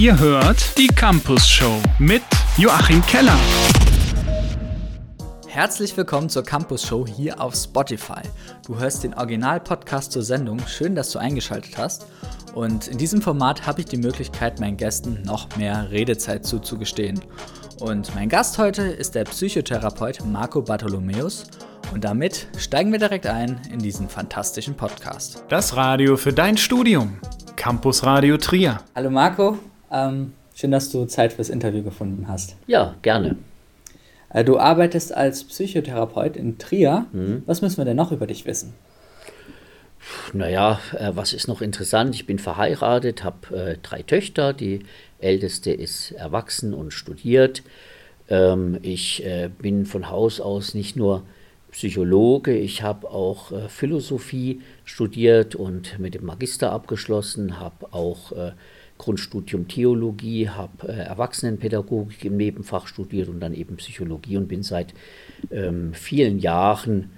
Ihr hört die Campus Show mit Joachim Keller. Herzlich willkommen zur Campus Show hier auf Spotify. Du hörst den Original-Podcast zur Sendung. Schön, dass du eingeschaltet hast. Und in diesem Format habe ich die Möglichkeit, meinen Gästen noch mehr Redezeit zuzugestehen. Und mein Gast heute ist der Psychotherapeut Marco Bartholomäus. Und damit steigen wir direkt ein in diesen fantastischen Podcast. Das Radio für dein Studium. Campus Radio Trier. Hallo Marco, ähm, schön, dass du Zeit fürs Interview gefunden hast. Ja, gerne. Äh, du arbeitest als Psychotherapeut in Trier. Mhm. Was müssen wir denn noch über dich wissen? Naja, äh, was ist noch interessant? Ich bin verheiratet, habe äh, drei Töchter. Die älteste ist erwachsen und studiert. Ähm, ich äh, bin von Haus aus nicht nur Psychologe, ich habe auch äh, Philosophie studiert und mit dem Magister abgeschlossen, habe auch äh, Grundstudium Theologie, habe äh, Erwachsenenpädagogik im Nebenfach studiert und dann eben Psychologie und bin seit ähm, vielen Jahren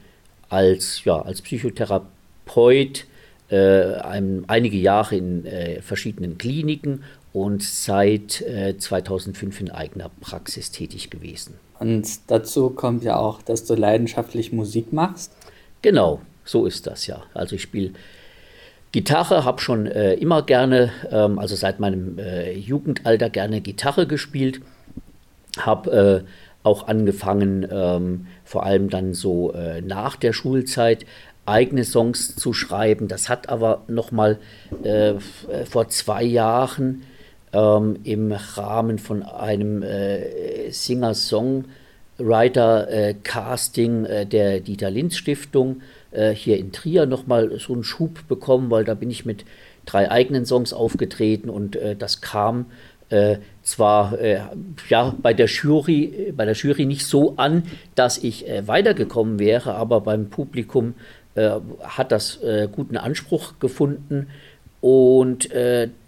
als, ja, als Psychotherapeut äh, ein, einige Jahre in äh, verschiedenen Kliniken und seit 2005 in eigener Praxis tätig gewesen. Und dazu kommt ja auch, dass du leidenschaftlich Musik machst. Genau, so ist das ja. Also ich spiele Gitarre, habe schon äh, immer gerne, ähm, also seit meinem äh, Jugendalter gerne Gitarre gespielt, habe äh, auch angefangen, ähm, vor allem dann so äh, nach der Schulzeit eigene Songs zu schreiben. Das hat aber noch mal äh, vor zwei Jahren ähm, im Rahmen von einem Singer-Songwriter-Casting äh, der Dieter Linz Stiftung äh, hier in Trier nochmal so einen Schub bekommen, weil da bin ich mit drei eigenen Songs aufgetreten und äh, das kam äh, zwar äh, ja, bei, der Jury, bei der Jury nicht so an, dass ich weitergekommen wäre, aber beim Publikum hat das guten Anspruch gefunden und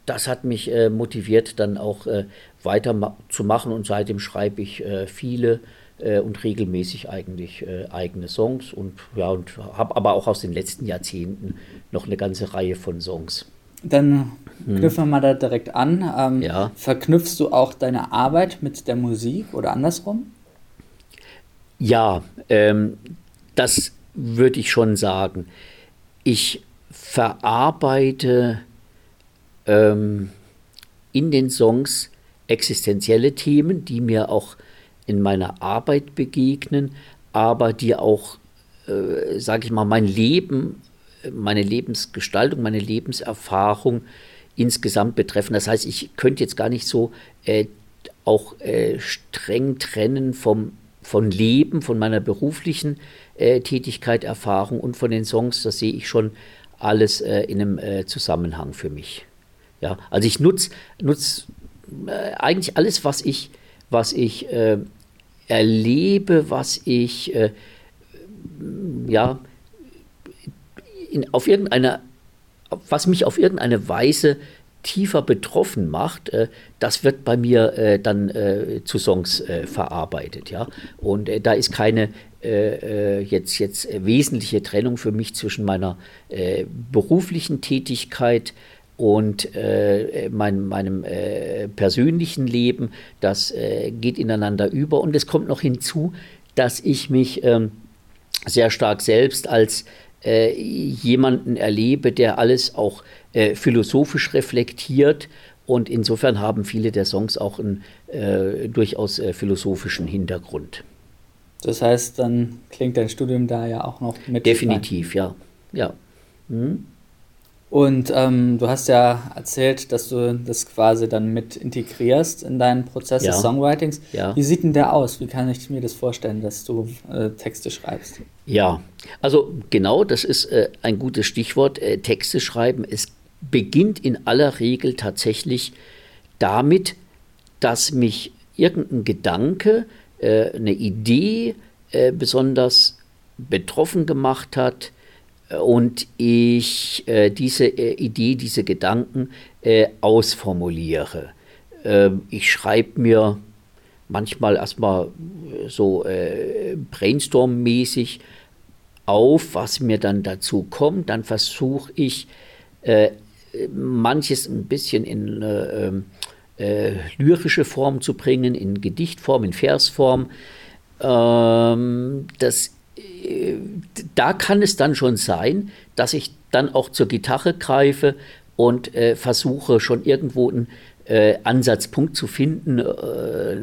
das hat mich äh, motiviert, dann auch äh, weiterzumachen und seitdem schreibe ich äh, viele äh, und regelmäßig eigentlich äh, eigene Songs und ja und habe aber auch aus den letzten Jahrzehnten noch eine ganze Reihe von Songs. Dann hm. knüpfen wir mal da direkt an. Ähm, ja. Verknüpfst du auch deine Arbeit mit der Musik oder andersrum? Ja, ähm, das würde ich schon sagen. Ich verarbeite ähm, in den Songs existenzielle Themen, die mir auch in meiner Arbeit begegnen, aber die auch, äh, sage ich mal, mein Leben, meine Lebensgestaltung, meine Lebenserfahrung insgesamt betreffen. Das heißt, ich könnte jetzt gar nicht so äh, auch äh, streng trennen vom, von Leben, von meiner beruflichen äh, Tätigkeit, Erfahrung und von den Songs. Das sehe ich schon alles äh, in einem äh, Zusammenhang für mich. Ja, also ich nutze nutz, äh, eigentlich alles, was ich, was ich äh, erlebe, was ich äh, ja in, auf irgendeine, was mich auf irgendeine Weise tiefer betroffen macht, äh, das wird bei mir äh, dann äh, zu Songs äh, verarbeitet. Ja? Und äh, da ist keine äh, jetzt, jetzt wesentliche Trennung für mich zwischen meiner beruflichen Tätigkeit und äh, mein, meinem äh, persönlichen Leben, das äh, geht ineinander über. Und es kommt noch hinzu, dass ich mich ähm, sehr stark selbst als äh, jemanden erlebe, der alles auch äh, philosophisch reflektiert. Und insofern haben viele der Songs auch einen äh, durchaus philosophischen Hintergrund. Das heißt, dann klingt dein Studium da ja auch noch mit. Definitiv, rein. ja. ja. Hm? Und ähm, du hast ja erzählt, dass du das quasi dann mit integrierst in deinen Prozess ja. des Songwritings. Ja. Wie sieht denn der aus? Wie kann ich mir das vorstellen, dass du äh, Texte schreibst? Ja, also genau, das ist äh, ein gutes Stichwort. Äh, Texte schreiben. Es beginnt in aller Regel tatsächlich damit, dass mich irgendein Gedanke, äh, eine Idee äh, besonders betroffen gemacht hat, und ich äh, diese äh, Idee, diese Gedanken äh, ausformuliere. Ähm, ich schreibe mir manchmal erstmal so äh, brainstorm-mäßig auf, was mir dann dazu kommt. Dann versuche ich äh, manches ein bisschen in, äh, ähm, äh, lyrische Form zu bringen, in Gedichtform, in Versform. Ähm, das, äh, da kann es dann schon sein, dass ich dann auch zur Gitarre greife und äh, versuche schon irgendwo einen äh, Ansatzpunkt zu finden, äh,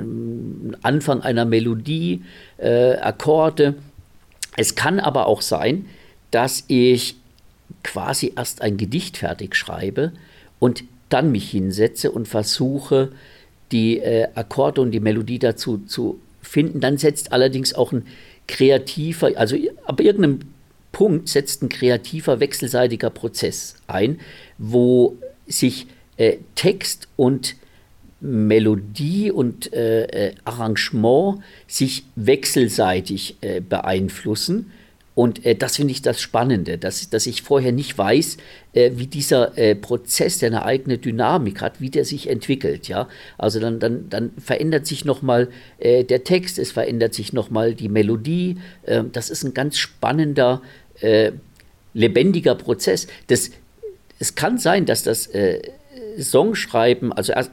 Anfang einer Melodie, äh, Akkorde. Es kann aber auch sein, dass ich quasi erst ein Gedicht fertig schreibe und dann mich hinsetze und versuche, die äh, Akkorde und die Melodie dazu zu finden. Dann setzt allerdings auch ein kreativer, also ab irgendeinem Punkt setzt ein kreativer wechselseitiger Prozess ein, wo sich äh, Text und Melodie und äh, äh, Arrangement sich wechselseitig äh, beeinflussen. Und äh, das finde ich das Spannende, dass, dass ich vorher nicht weiß, äh, wie dieser äh, Prozess, der eine eigene Dynamik hat, wie der sich entwickelt. Ja? Also dann, dann, dann verändert sich nochmal äh, der Text, es verändert sich nochmal die Melodie. Ähm, das ist ein ganz spannender, äh, lebendiger Prozess. Das, es kann sein, dass das äh, Songschreiben, also erst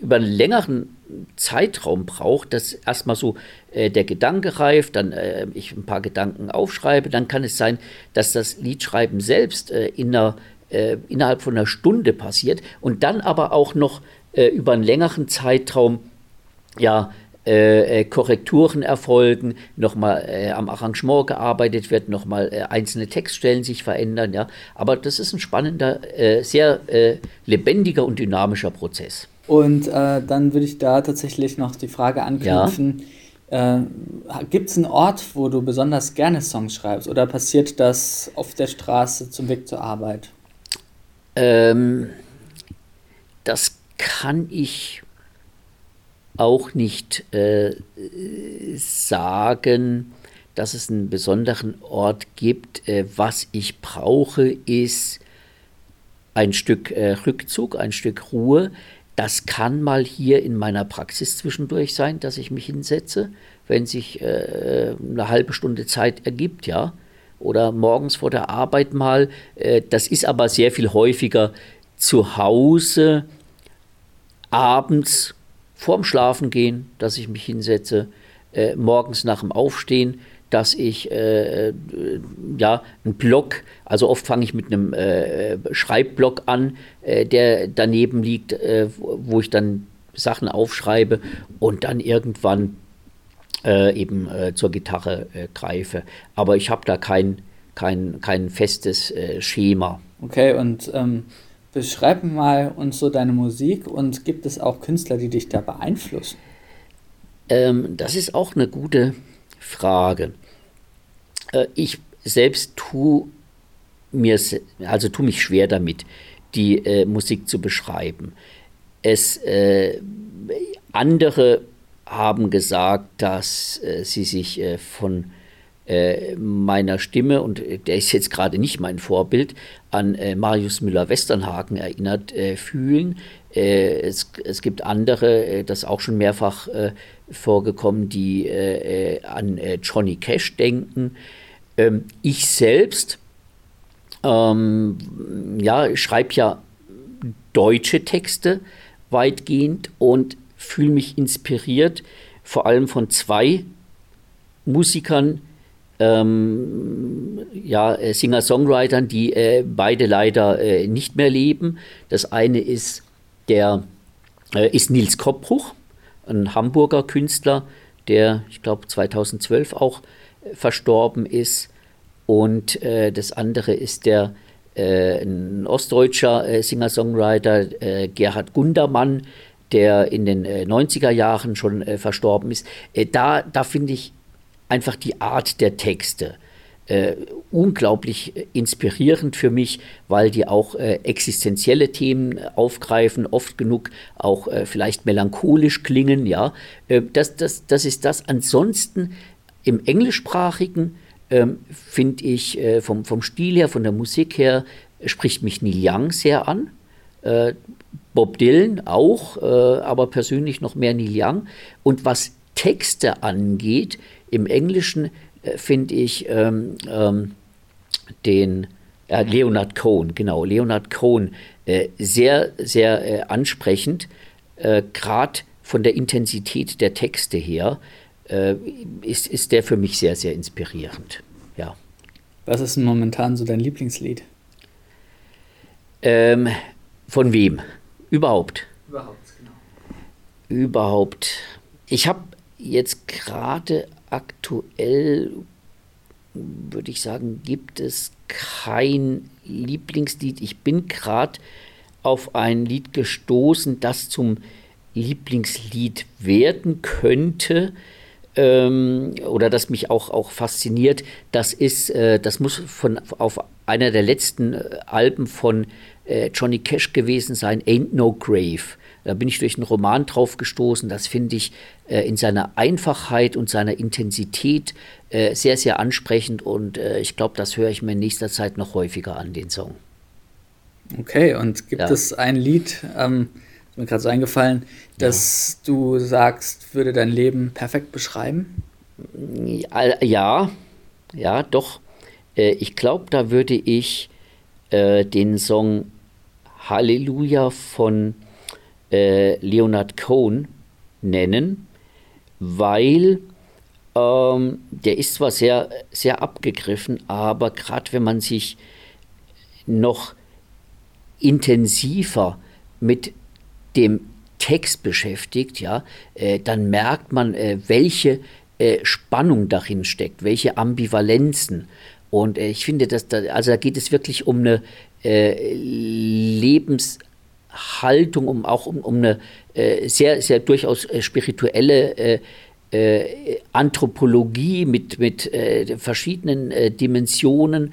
über einen längeren Zeitraum braucht, dass erstmal so äh, der Gedanke reift, dann äh, ich ein paar Gedanken aufschreibe, dann kann es sein, dass das Liedschreiben selbst äh, in einer, äh, innerhalb von einer Stunde passiert und dann aber auch noch äh, über einen längeren Zeitraum ja äh, äh, Korrekturen erfolgen, nochmal äh, am Arrangement gearbeitet wird, nochmal äh, einzelne Textstellen sich verändern. Ja. Aber das ist ein spannender, sehr lebendiger und dynamischer Prozess. Und dann würde ich da tatsächlich noch die Frage anknüpfen. Ja. Gibt es einen Ort, wo du besonders gerne Songs schreibst oder passiert das auf der Straße zum Weg zur Arbeit? Ähm, das kann ich auch nicht äh, sagen, dass es einen besonderen Ort gibt. Äh, was ich brauche, ist ein Stück äh, Rückzug, ein Stück Ruhe. Das kann mal hier in meiner Praxis zwischendurch sein, dass ich mich hinsetze, wenn sich äh, eine halbe Stunde Zeit ergibt, ja. Oder morgens vor der Arbeit mal. Äh, das ist aber sehr viel häufiger zu Hause, abends vorm Schlafengehen, dass ich mich hinsetze, äh, morgens nach dem Aufstehen, dass ich äh, äh, ja einen Block, also oft fange ich mit einem äh, Schreibblock an, äh, der daneben liegt, äh, wo ich dann Sachen aufschreibe und dann irgendwann eben zur Gitarre greife. Aber ich habe da kein, kein, kein festes Schema. Okay, und ähm, Beschreib mal uns so deine Musik und gibt es auch Künstler, die dich da beeinflussen? Ähm, das ist auch eine gute Frage. Äh, ich selbst tue mir, also tue mich schwer damit, die äh, Musik zu beschreiben. Es, äh, andere haben gesagt, dass äh, sie sich äh, von äh, meiner Stimme, und der ist jetzt gerade nicht mein Vorbild, an äh, Marius Müller-Westernhagen erinnert äh, fühlen. Äh, es, es, gibt andere, äh, das auch schon mehrfach vorgekommen, die an Johnny Cash denken. Ähm, ich selbst ähm, ja, schreibe ja deutsche Texte weitgehend und fühle mich inspiriert, vor allem von zwei Musikern, ähm, ja, äh, Singer-Songwritern, die äh, beide leider äh, nicht mehr leben. Das eine ist, der, äh, ist Nils Koppbruch, ein Hamburger Künstler, der, ich glaube, 2012 auch äh, verstorben ist. Und äh, das andere ist der ein ostdeutscher Singer-Songwriter Gerhard Gundermann, der in den 90er Jahren schon verstorben ist. da da finde ich einfach die Art der Texte. Äh, unglaublich inspirierend für mich, weil die auch äh, existenzielle Themen aufgreifen, oft genug auch äh, vielleicht melancholisch klingen. Ja, äh, das, das, das ist das. Ansonsten im englischsprachigen ähm, finde ich äh, vom, vom Stil her, von der Musik her, spricht mich Neil Young sehr an. Äh, Bob Dylan auch, aber persönlich noch mehr Neil Young. Und was Texte angeht, im Englischen äh, finde ich ähm, ähm, den äh, Leonard Cohen, genau, Leonard Cohen, äh, sehr, sehr äh, ansprechend. äh, gerade von der Intensität der Texte her, äh, ist, ist der für mich sehr, sehr inspirierend. Ja. Was ist denn momentan so dein Lieblingslied? Ähm, von wem? Überhaupt. Überhaupt, genau. Überhaupt. Ich habe jetzt gerade aktuell, würde ich sagen, gibt es kein Lieblingslied. Ich bin gerade auf ein Lied gestoßen, das zum Lieblingslied werden könnte ähm, oder das mich auch, auch fasziniert. Das ist, äh, das muss von auf einer der letzten äh, Alben von äh, Johnny Cash gewesen sein, Ain't No Grave. Da bin ich durch einen Roman drauf gestoßen. Das finde ich äh, in seiner Einfachheit und seiner Intensität äh, sehr, sehr ansprechend und äh, ich glaube, das höre ich mir in nächster Zeit noch häufiger an, den Song. Okay, und gibt ja. es ein Lied, ähm, ist mir gerade so eingefallen, das ja. du sagst, würde dein Leben perfekt beschreiben? Ja, ja, doch. Äh, ich glaube, da würde ich äh, den Song Halleluja von äh, Leonard Cohen nennen, weil ähm, der ist zwar sehr, sehr abgegriffen, aber gerade wenn man sich noch intensiver mit dem Text beschäftigt, ja, äh, dann merkt man, äh, welche äh, Spannung darin steckt, welche Ambivalenzen. Und äh, ich finde, dass da, also da geht es wirklich um eine äh, Lebenshaltung, um auch um, um eine äh, sehr, sehr durchaus spirituelle Anthropologie mit, mit verschiedenen Dimensionen.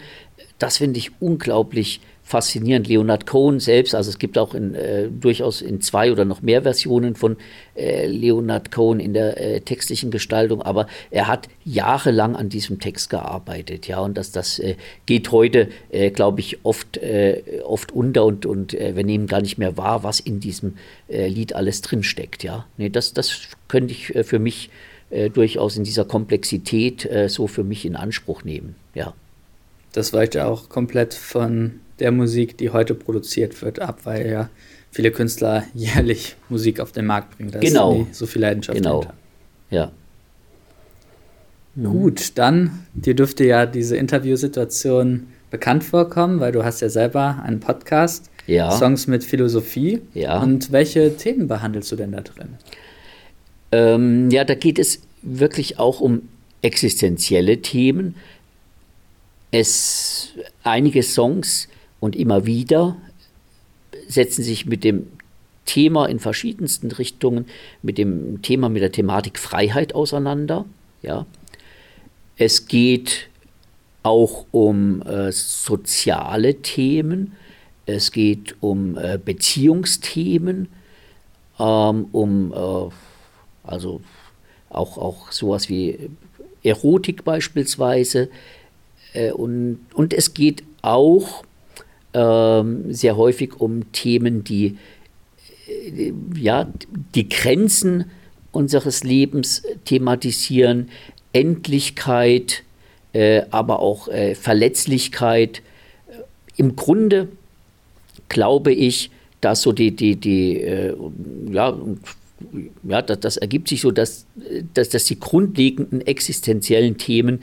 Das finde ich unglaublich faszinierend. Leonard Cohen selbst, also es gibt auch in, äh, durchaus in zwei oder noch mehr Versionen von äh, Leonard Cohen in der äh, textlichen Gestaltung, aber er hat jahrelang an diesem Text gearbeitet, ja, und das, das äh, geht heute, äh, glaube ich, oft, äh, oft unter und, und wir nehmen gar nicht mehr wahr, was in diesem Lied alles drinsteckt, ja. Nee, das, das könnte ich für mich durchaus in dieser Komplexität so für mich in Anspruch nehmen, ja. Das weicht ja auch komplett von der Musik, die heute produziert wird, ab, weil ja viele Künstler jährlich Musik auf den Markt bringen. Da genau. so viel Leidenschaft genau. Hinter. Ja. Gut, dann, dir dürfte ja diese Interviewsituation bekannt vorkommen, weil du hast ja selber einen Podcast, ja. Songs mit Philosophie. Ja. Und welche Themen behandelst du denn da drin? Ähm, ja, da geht es wirklich auch um existenzielle Themen. Es einige Songs und immer wieder setzen sich mit dem Thema in verschiedensten Richtungen, mit dem Thema, mit der Thematik Freiheit auseinander. Ja. Es geht auch um äh, soziale Themen, es geht um äh, Beziehungsthemen, ähm, um äh, also auch, auch sowas wie Erotik beispielsweise. Äh, und, und es geht auch ähm, sehr häufig um Themen, die äh, ja, die Grenzen unseres Lebens thematisieren, Endlichkeit, äh, aber auch äh, Verletzlichkeit. Im Grunde glaube ich, dass so die, die, die äh, ja, ja das, das, ergibt sich so, dass, dass, dass die grundlegenden existenziellen Themen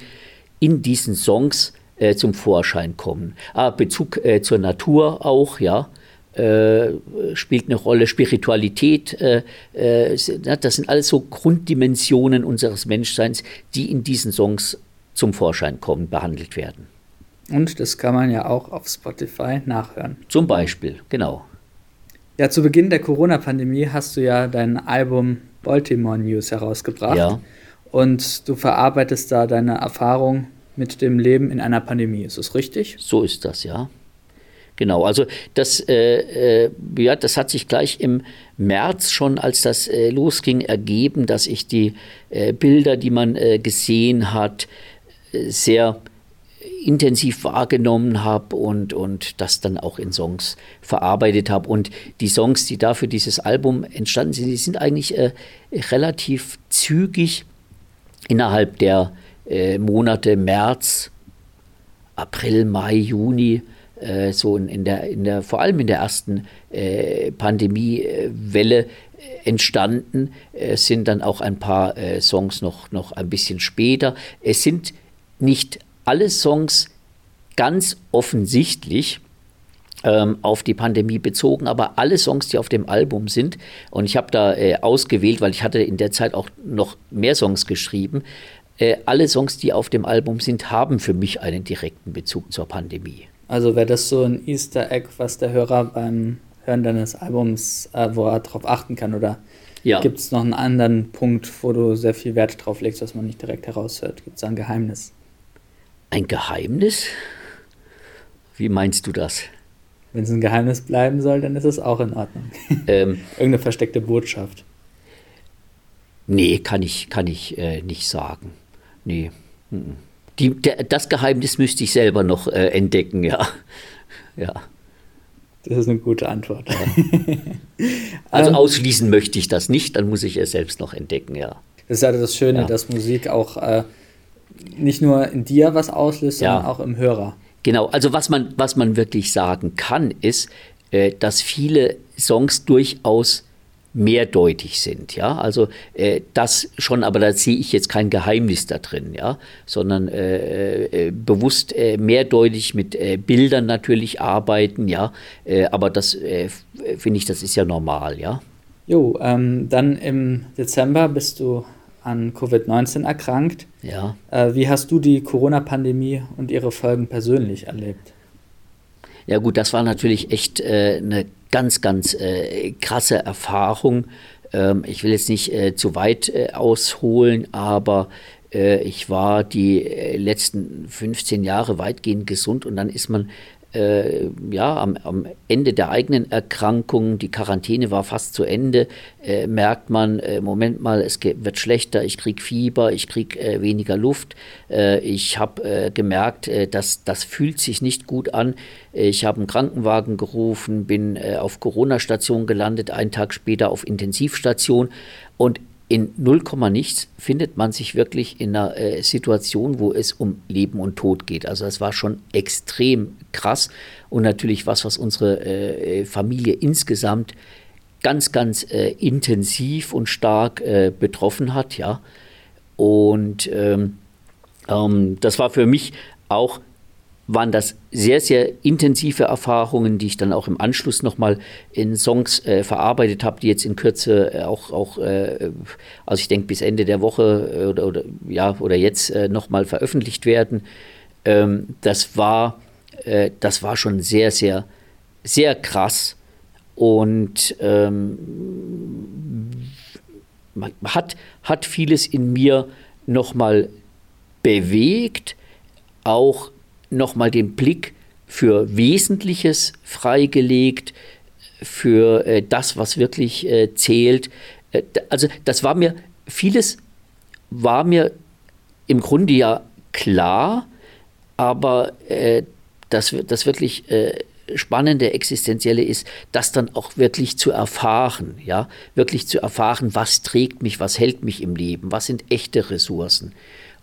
in diesen Songs äh, zum Vorschein kommen. Ah, Bezug äh, zur Natur auch, ja. Äh, spielt eine Rolle, Spiritualität, äh, äh, das sind alles so Grunddimensionen unseres Menschseins, die in diesen Songs zum Vorschein kommen, behandelt werden. Und das kann man ja auch auf Spotify nachhören. Zum Beispiel, genau. Ja, zu Beginn der Corona-Pandemie hast du ja dein Album Baltimore News herausgebracht. Ja. Und du verarbeitest da deine Erfahrung mit dem Leben in einer Pandemie. Ist das richtig? So ist das, ja. Genau, also das, äh, äh, ja, das hat sich gleich im März schon, als das äh, losging, ergeben, dass ich die äh, Bilder, die man äh, gesehen hat, äh, sehr intensiv wahrgenommen habe und, und das dann auch in Songs verarbeitet habe. Und die Songs, die da für dieses Album entstanden sind, die sind eigentlich relativ zügig innerhalb der äh, Monate März, April, Mai, Juni, äh, so in, der, in der, vor allem in der ersten äh, Pandemiewelle, entstanden. Es sind dann auch ein paar äh, Songs noch, noch ein bisschen später. Es sind nicht alle Songs ganz offensichtlich ähm, auf die Pandemie bezogen, aber alle Songs, die auf dem Album sind, und ich habe da äh, ausgewählt, weil ich hatte in der Zeit auch noch mehr Songs geschrieben, äh, alle Songs, die auf dem Album sind, haben für mich einen direkten Bezug zur Pandemie. Also wäre das so ein Easter Egg, was der Hörer beim Hören deines Albums, äh, wo er darauf achten kann? Oder ja. gibt es noch einen anderen Punkt, wo du sehr viel Wert drauf legst, was man nicht direkt heraushört? Gibt es ein Geheimnis? Ein Geheimnis? Wie meinst du das? Wenn es ein Geheimnis bleiben soll, dann ist es auch in Ordnung. Ähm, Irgendeine versteckte Botschaft. Nee, kann ich, kann ich äh, nicht sagen. Nee. Die, der, das Geheimnis müsste ich selber noch äh, entdecken, ja. ja. Das ist eine gute Antwort. Ja. Also ähm, ausschließen möchte ich das nicht, dann muss ich es selbst noch entdecken, ja. Das ist ja das Schöne, ja. dass Musik auch äh, nicht nur in dir was auslöst, sondern ja. auch im Hörer. Genau, also was man, was man wirklich sagen kann, ist, äh, dass viele Songs durchaus mehrdeutig sind, ja, also äh, das schon, aber da sehe ich jetzt kein Geheimnis da drin, ja, sondern äh, äh, bewusst äh, mehrdeutig mit äh, Bildern natürlich arbeiten, ja, äh, aber das finde ich, das ist ja normal, ja. Jo, ähm, dann im Dezember bist du an Covid-19 erkrankt. Ja. wie hast du die Corona-Pandemie und ihre Folgen persönlich erlebt? Ja gut, das war natürlich echt eine ganz, ganz äh, krasse Erfahrung. Ähm, ich will jetzt nicht äh, zu weit äh, ausholen, aber äh, ich war die äh, letzten 15 Jahre weitgehend gesund und dann ist man äh, ja, am, am, Ende der eigenen Erkrankung, die Quarantäne war fast zu Ende, äh, merkt man, äh, Moment mal, es wird schlechter, ich kriege Fieber, ich kriege äh, weniger Luft. Äh, ich habe äh, gemerkt, dass das fühlt sich nicht gut an. Ich habe einen Krankenwagen gerufen, bin auf Corona-Station gelandet, einen Tag später auf Intensivstation und in 0, nichts findet man sich wirklich in einer äh, Situation, wo es um Leben und Tod geht. Also das war schon extrem krass und natürlich was, was unsere äh, Familie insgesamt ganz, ganz äh, intensiv und stark äh, betroffen hat, ja. Und ähm, ähm, das war für mich auch waren das sehr, sehr intensive Erfahrungen, die ich dann auch im Anschluss nochmal in Songs äh, verarbeitet habe, die jetzt in Kürze äh, auch, auch äh, also ich denke bis Ende der Woche äh, oder, oder, ja, oder jetzt äh, nochmal veröffentlicht werden. Ähm, das, war, äh, das war schon sehr, sehr, sehr krass und ähm, man hat, hat vieles in mir nochmal bewegt, auch nochmal den Blick für Wesentliches freigelegt, für äh, das, was wirklich äh, zählt. Äh, also das war mir, vieles war mir im Grunde ja klar, aber äh, das, das wirklich äh, spannende Existenzielle ist, das dann auch wirklich zu erfahren, ja, wirklich zu erfahren, was trägt mich, was hält mich im Leben, was sind echte Ressourcen.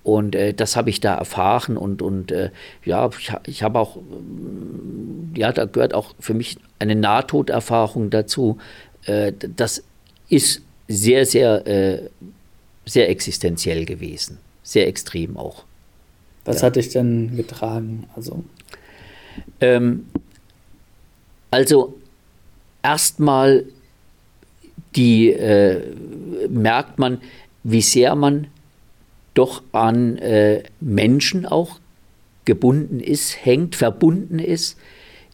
Und äh, das habe ich da erfahren und, und äh, ja, ich, ich habe auch, mm, ja, da gehört auch für mich eine Nahtoderfahrung dazu. Äh, das ist sehr, sehr, äh, sehr existenziell gewesen, sehr extrem auch. Was ja. hat dich denn getragen? Also, ähm, also erstmal die äh, merkt man, wie sehr man doch an äh, Menschen auch gebunden ist, hängt, verbunden ist.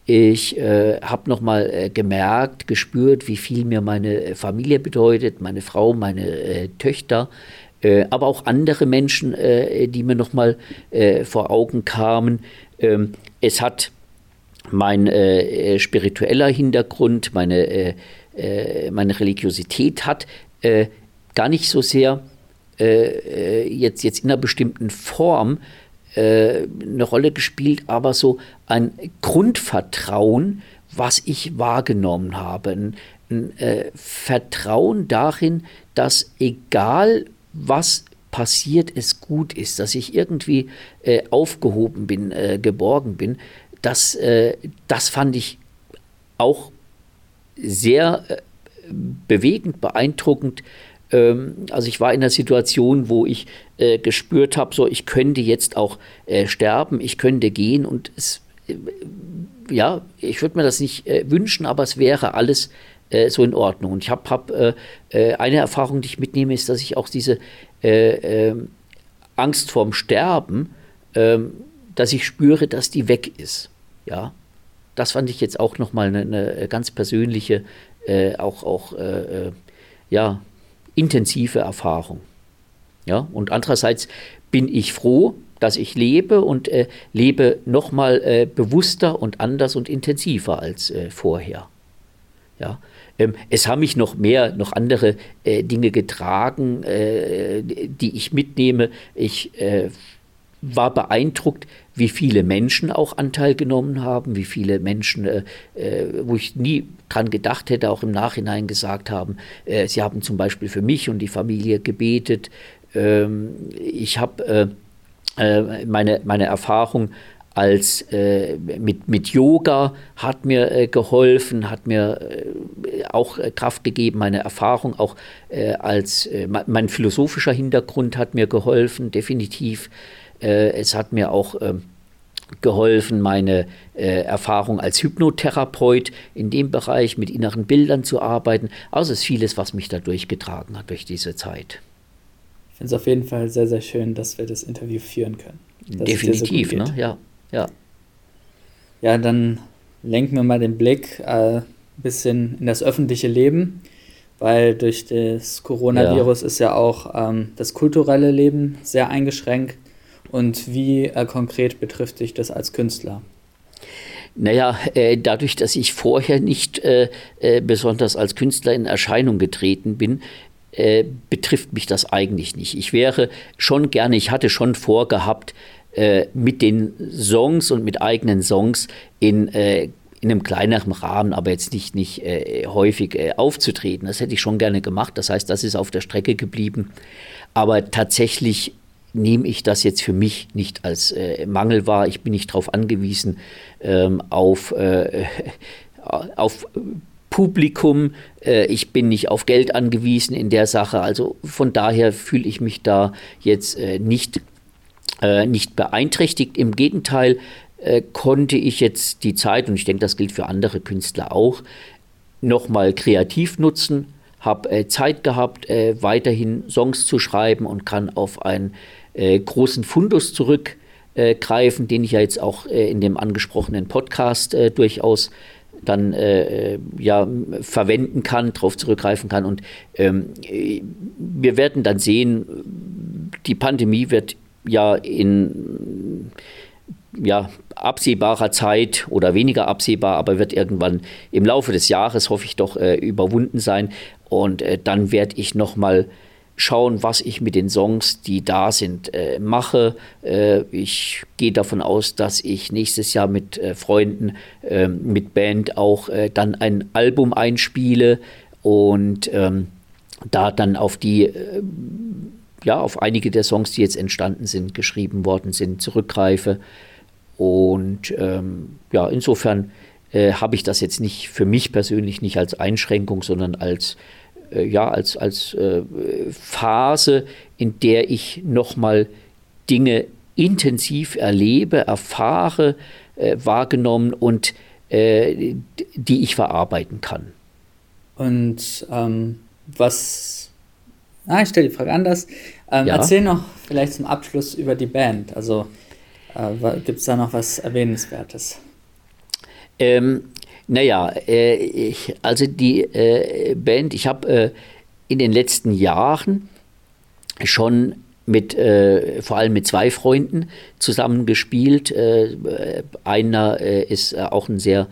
Ich äh, habe nochmal äh, gemerkt, gespürt, wie viel mir meine Familie bedeutet, meine Frau, meine äh, Töchter, äh, aber auch andere Menschen, äh, die mir nochmal äh, vor Augen kamen. Ähm, es hat mein äh, spiritueller Hintergrund, meine, meine Religiosität hat gar nicht so sehr äh, äh, jetzt, jetzt in einer bestimmten Form äh, eine Rolle gespielt, aber so ein Grundvertrauen, was ich wahrgenommen habe. Ein, ein äh, Vertrauen darin, dass egal was passiert, es gut ist, dass ich irgendwie äh, aufgehoben bin, äh, geborgen bin. Das, das fand ich auch sehr bewegend, beeindruckend. Ähm, also ich war in einer Situation, wo ich äh, gespürt habe, so ich könnte jetzt auch äh, sterben, ich könnte gehen und es, äh, ja, ich würde mir das nicht äh, wünschen, aber es wäre alles äh, so in Ordnung. Und ich habe hab, äh, eine Erfahrung, die ich mitnehme, ist, dass ich auch diese ähm, Angst vorm Sterben, ähm, dass ich spüre, dass die weg ist. Ja, das fand ich jetzt auch nochmal eine, eine ganz persönliche, auch, auch ja, intensive Erfahrung. Ja, und andererseits bin ich froh, dass ich lebe und äh, lebe nochmal äh, bewusster und anders und intensiver als äh, vorher. Ja, ähm, es haben mich noch mehr, noch andere äh, Dinge getragen, äh, die ich mitnehme. Ich äh, war beeindruckt, wie viele Menschen auch Anteil genommen haben, wie viele Menschen, äh, äh, wo ich nie dran gedacht hätte, auch im Nachhinein gesagt haben, äh, sie haben zum Beispiel für mich und die Familie gebetet. Ähm, ich habe äh, äh, meine, meine Erfahrung als äh, mit, mit Yoga hat mir äh, geholfen, hat mir äh, auch Kraft gegeben, meine Erfahrung auch als mein philosophischer Hintergrund hat mir geholfen, definitiv. Äh, es hat mir auch ähm, geholfen, meine äh, Erfahrung als Hypnotherapeut in dem Bereich mit inneren Bildern zu arbeiten. Also es ist vieles, was mich da durchgetragen hat durch diese Zeit. Ich finde es auf jeden Fall sehr, sehr schön, dass wir das Interview führen können. Definitiv, so ne? Ja, ja. Ja, dann lenken wir mal den Blick äh, ein bisschen in das öffentliche Leben, weil durch das Coronavirus ja. ist ja auch ähm, das kulturelle Leben sehr eingeschränkt. Und wie äh, konkret betrifft dich das als Künstler? Naja, äh, dadurch, dass ich vorher nicht äh, äh, besonders als Künstler in Erscheinung getreten bin, betrifft mich das eigentlich nicht. Ich wäre schon gerne, ich hatte schon vorgehabt, mit den Songs und mit eigenen Songs in in einem kleineren Rahmen, aber jetzt nicht, nicht häufig aufzutreten. Das hätte ich schon gerne gemacht. Das heißt, das ist auf der Strecke geblieben. Aber tatsächlich nehme ich das jetzt für mich nicht als äh, Mangel wahr. Ich bin nicht darauf angewiesen, ähm, auf, äh, auf Publikum. Äh, ich bin nicht auf Geld angewiesen in der Sache. Also von daher fühle ich mich da jetzt äh, nicht, äh, nicht beeinträchtigt. Im Gegenteil äh, konnte ich jetzt die Zeit, und ich denke, das gilt für andere Künstler auch, nochmal kreativ nutzen habe äh, Zeit gehabt, äh, weiterhin Songs zu schreiben und kann auf ein äh, großen Fundus zurückgreifen, den ich ja jetzt auch äh, in dem angesprochenen Podcast äh, durchaus dann äh, ja verwenden kann, darauf zurückgreifen kann. Und ähm, wir werden dann sehen, die Pandemie wird ja in ja, absehbarer Zeit oder weniger absehbar, aber wird irgendwann im Laufe des Jahres, hoffe ich doch, äh, überwunden sein. Und äh, dann werde ich nochmal mal schauen, was ich mit den Songs, die da sind, äh, mache. Äh, ich gehe davon aus, dass ich nächstes Jahr mit äh, Freunden, ähm, mit Band auch äh, dann ein Album einspiele und ähm, da dann auf die, äh, ja, auf einige der Songs, die jetzt entstanden sind, geschrieben worden sind, zurückgreife. Und ähm, ja, insofern äh, habe ich das jetzt nicht für mich persönlich nicht als Einschränkung, sondern als äh, ja, als, als äh, Phase, in der ich nochmal Dinge intensiv erlebe, erfahre, äh, wahrgenommen und äh, die ich verarbeiten kann. Und ähm, was, ah, ich stelle die Frage anders. Ähm, ja. Erzähl noch vielleicht zum Abschluss über die Band. Also äh, gibt es da noch was Erwähnenswertes? Ähm, naja, äh, ich, also die äh, Band, ich habe äh, in den letzten Jahren schon mit äh, vor allem mit zwei Freunden zusammengespielt. Äh, einer äh, ist auch ein sehr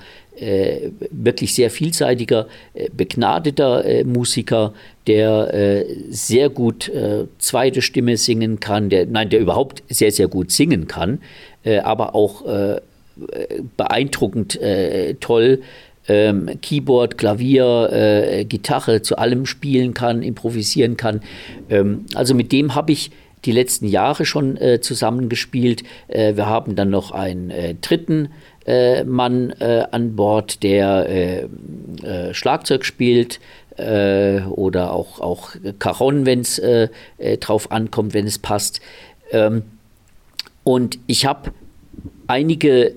wirklich sehr vielseitiger, begnadeter Musiker, der sehr gut zweite Stimme singen kann, der nein, der überhaupt sehr sehr gut singen kann, aber auch beeindruckend äh, toll. Ähm, Keyboard, Klavier, äh, Gitarre zu allem spielen kann, improvisieren kann. Ähm, also mit dem habe ich die letzten Jahre schon äh, zusammengespielt. Äh, wir haben dann noch einen äh, dritten äh, Mann an Bord, der Schlagzeug spielt. äh, oder auch, auch Caron, wenn es äh, äh, drauf ankommt, wenn es passt. Ähm, und ich habe einige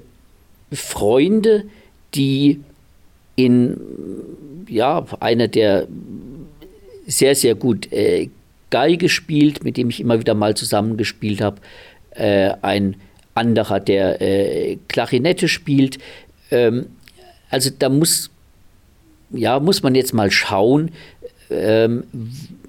Freunde, die in ja, einer der sehr, sehr gut äh, Geige spielt, mit dem ich immer wieder mal zusammengespielt habe. Äh, ein anderer, der äh, Klarinette spielt. Ähm, also da muss, ja, muss man jetzt mal schauen, ähm,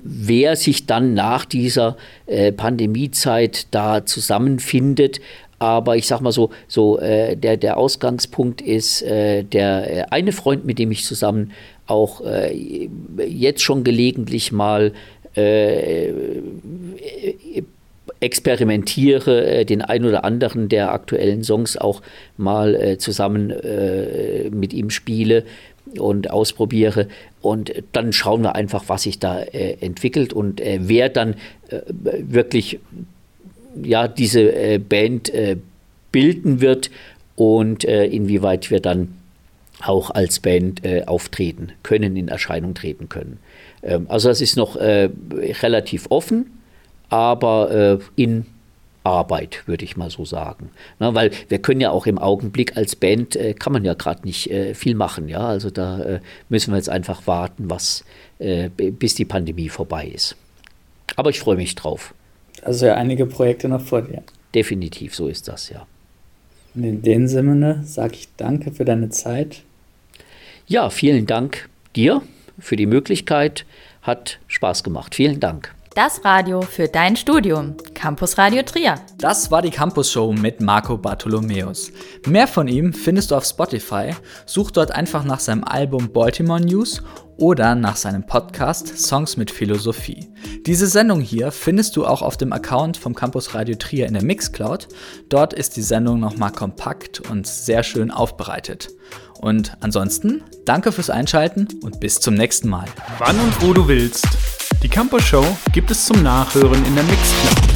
wer sich dann nach dieser äh, Pandemiezeit da zusammenfindet. Aber ich sag mal so, so äh, der, der Ausgangspunkt ist äh, der äh, eine Freund, mit dem ich zusammen auch äh, jetzt schon gelegentlich mal äh, experimentiere, äh, den ein oder anderen der aktuellen Songs auch mal zusammen mit ihm spiele und ausprobiere. Und dann schauen wir einfach, was sich da entwickelt und wer dann wirklich ja, diese Band bilden wird und inwieweit wir dann auch als Band auftreten können, in Erscheinung treten können. Ähm, also das ist noch relativ offen aber äh, in Arbeit, würde ich mal so sagen. Na, weil wir können ja auch im Augenblick als Band, äh, kann man ja gerade nicht äh, viel machen. Ja? Also da äh, müssen wir jetzt einfach warten, was, äh, bis die Pandemie vorbei ist. Aber ich freue mich drauf. Also ja einige Projekte noch vor dir. Definitiv, so ist das, ja. Und in dem Sinne sage ich danke für deine Zeit. Ja, vielen Dank dir für die Möglichkeit. Hat Spaß gemacht. Vielen Dank. Das Radio für dein Studium. Campus Radio Trier. Das war die Campus Show mit Marco Bartholomäus. Mehr von ihm findest du auf Spotify. Such dort einfach nach seinem Album Baltimore News oder nach seinem Podcast Songs mit Philosophie. Diese Sendung hier findest du auch auf dem Account vom Campus Radio Trier in der Mixcloud. Dort ist die Sendung nochmal kompakt und sehr schön aufbereitet. Und ansonsten, danke fürs Einschalten und bis zum nächsten Mal. Wann und wo du willst. Die Campus Show gibt es zum Nachhören in der Mixcloud.